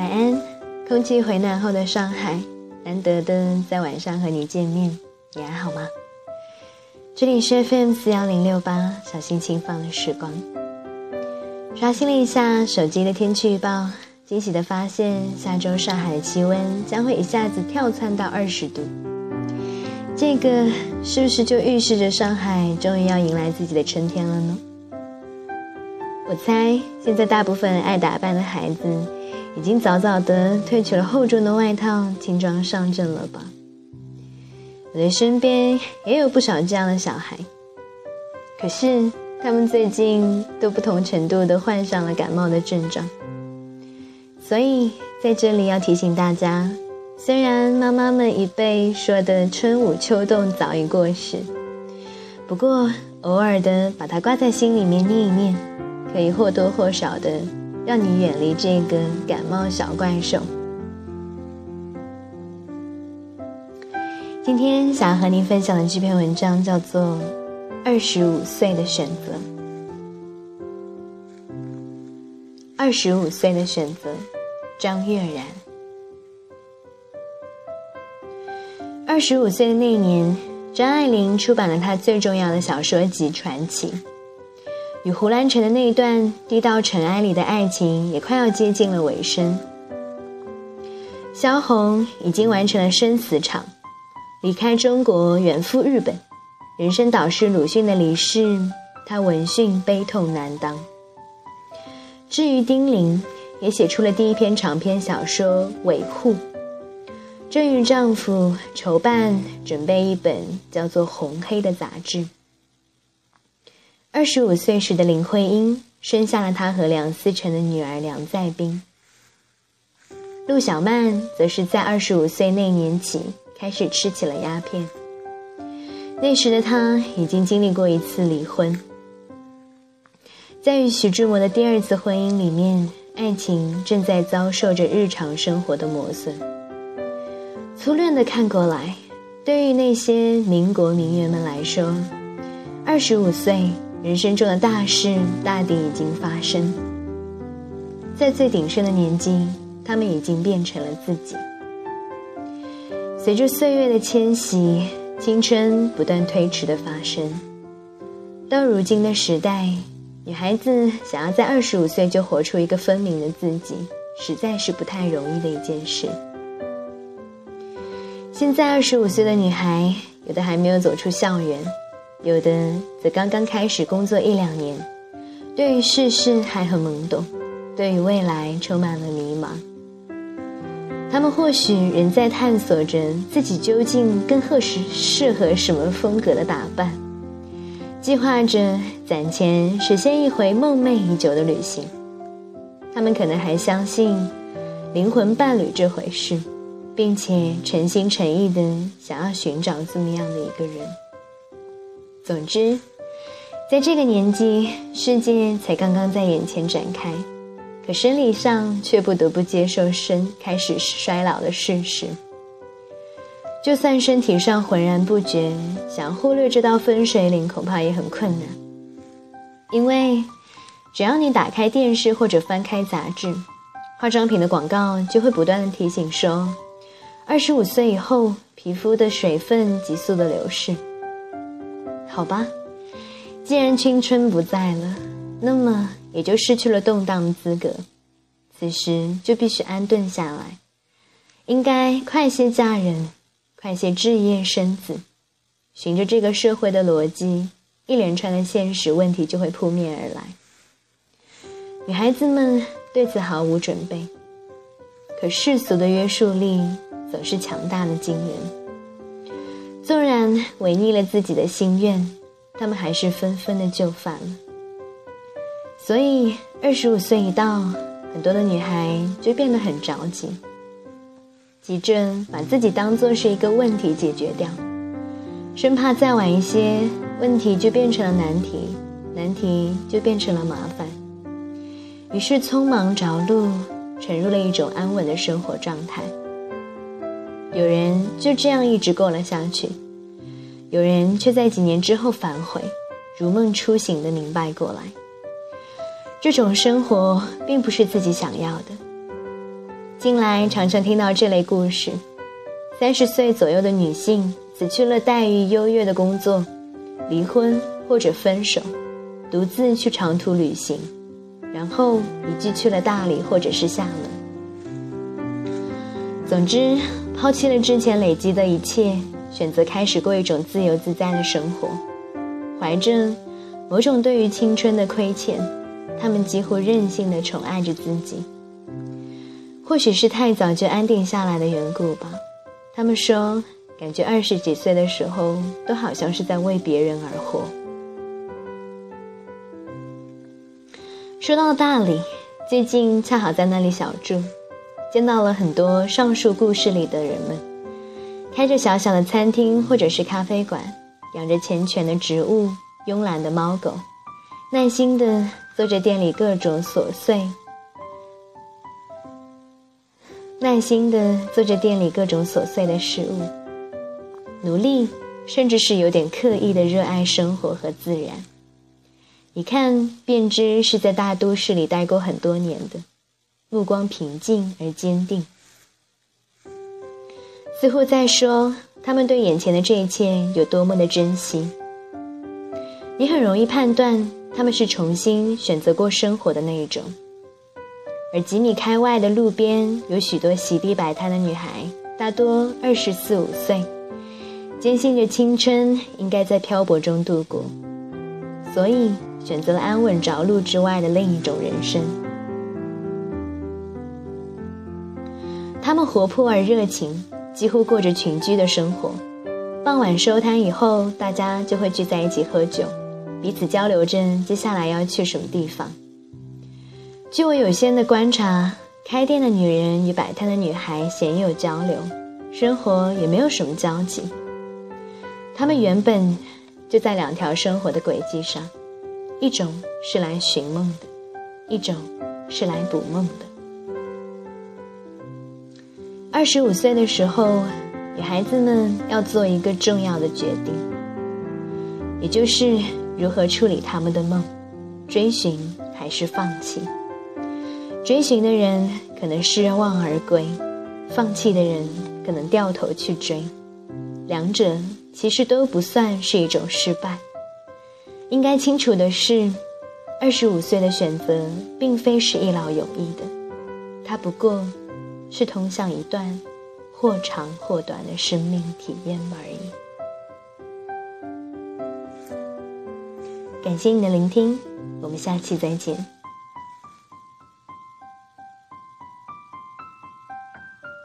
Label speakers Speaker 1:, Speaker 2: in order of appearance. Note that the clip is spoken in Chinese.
Speaker 1: 晚安，空气回暖后的上海，难得的在晚上和你见面，你还好吗？这里是 FM 四幺零六八，小心轻放的时光。刷新了一下手机的天气预报，惊喜的发现，下周上海的气温将会一下子跳窜到二十度。这个是不是就预示着上海终于要迎来自己的春天了呢？我猜，现在大部分爱打扮的孩子，已经早早的褪去了厚重的外套，轻装上阵了吧？我的身边也有不少这样的小孩，可是他们最近都不同程度的患上了感冒的症状，所以在这里要提醒大家。虽然妈妈们已被说的春捂秋冻早已过时，不过偶尔的把它挂在心里面念一念，可以或多或少的让你远离这个感冒小怪兽。今天想要和您分享的这篇文章叫做《二十五岁的选择》。二十五岁的选择，张悦然。二十五岁的那年，张爱玲出版了她最重要的小说集《传奇》，与胡兰成的那一段低到尘埃里的爱情也快要接近了尾声。萧红已经完成了生死场，离开中国远赴日本，人生导师鲁迅的离世，她闻讯悲痛难当。至于丁玲，也写出了第一篇长篇小说《韦护》。正与丈夫筹办准备一本叫做《红黑》的杂志。二十五岁时的林徽因生下了她和梁思成的女儿梁再冰。陆小曼则是在二十五岁那年起开始吃起了鸦片。那时的她已经经历过一次离婚，在与徐志摩的第二次婚姻里面，爱情正在遭受着日常生活的磨损。粗略的看过来，对于那些民国名媛们来说，二十五岁人生中的大事大抵已经发生。在最鼎盛的年纪，他们已经变成了自己。随着岁月的迁徙，青春不断推迟的发生。到如今的时代，女孩子想要在二十五岁就活出一个分明的自己，实在是不太容易的一件事。现在二十五岁的女孩，有的还没有走出校园，有的则刚刚开始工作一两年，对于世事还很懵懂，对于未来充满了迷茫。他们或许仍在探索着自己究竟更合适适合什么风格的打扮，计划着攒钱实现一回梦寐已久的旅行。他们可能还相信灵魂伴侣这回事。并且诚心诚意的想要寻找这么样的一个人。总之，在这个年纪，世界才刚刚在眼前展开，可生理上却不得不接受生开始衰老的事实。就算身体上浑然不觉，想忽略这道分水岭，恐怕也很困难。因为，只要你打开电视或者翻开杂志，化妆品的广告就会不断的提醒说。二十五岁以后，皮肤的水分急速的流逝。好吧，既然青春不在了，那么也就失去了动荡的资格。此时就必须安顿下来，应该快些嫁人，快些置业生子。循着这个社会的逻辑，一连串的现实问题就会扑面而来。女孩子们对此毫无准备，可世俗的约束力。总是强大的惊人。纵然违逆了自己的心愿，他们还是纷纷的就范了。所以，二十五岁一到，很多的女孩就变得很着急，急着把自己当做是一个问题解决掉，生怕再晚一些，问题就变成了难题，难题就变成了麻烦，于是匆忙着陆，沉入了一种安稳的生活状态。有人就这样一直过了下去，有人却在几年之后反悔，如梦初醒的明白过来，这种生活并不是自己想要的。近来常常听到这类故事：三十岁左右的女性辞去了待遇优越的工作，离婚或者分手，独自去长途旅行，然后移居去了大理或者是厦门。总之，抛弃了之前累积的一切，选择开始过一种自由自在的生活，怀着某种对于青春的亏欠，他们几乎任性的宠爱着自己。或许是太早就安定下来的缘故吧。他们说，感觉二十几岁的时候，都好像是在为别人而活。说到大理，最近恰好在那里小住，见到了很多上述故事里的人们，开着小小的餐厅或者是咖啡馆，养着缱绻的植物、慵懒的猫狗，耐心的做着店里各种琐碎。耐心的做着店里各种琐碎的事物，努力，甚至是有点刻意的热爱生活和自然。一看便知是在大都市里待过很多年的，目光平静而坚定，似乎在说他们对眼前的这一切有多么的珍惜。你很容易判断他们是重新选择过生活的那一种。而几米开外的路边，有许多席地摆摊的女孩，大多二十四五岁，坚信着青春应该在漂泊中度过，所以选择了安稳着陆之外的另一种人生。他们活泼而热情，几乎过着群居的生活。傍晚收摊以后，大家就会聚在一起喝酒，彼此交流着接下来要去什么地方。据我有限的观察，开店的女人与摆摊的女孩鲜有交流，生活也没有什么交集。她们原本就在两条生活的轨迹上，一种是来寻梦的，一种是来捕梦的。二十五岁的时候，女孩子们要做一个重要的决定，也就是如何处理他们的梦，追寻还是放弃。追寻的人可能失望而归，放弃的人可能掉头去追，两者其实都不算是一种失败。应该清楚的是，二十五岁的选择并非是一劳永逸的，它不过是通向一段或长或短的生命体验而已。感谢你的聆听，我们下期再见。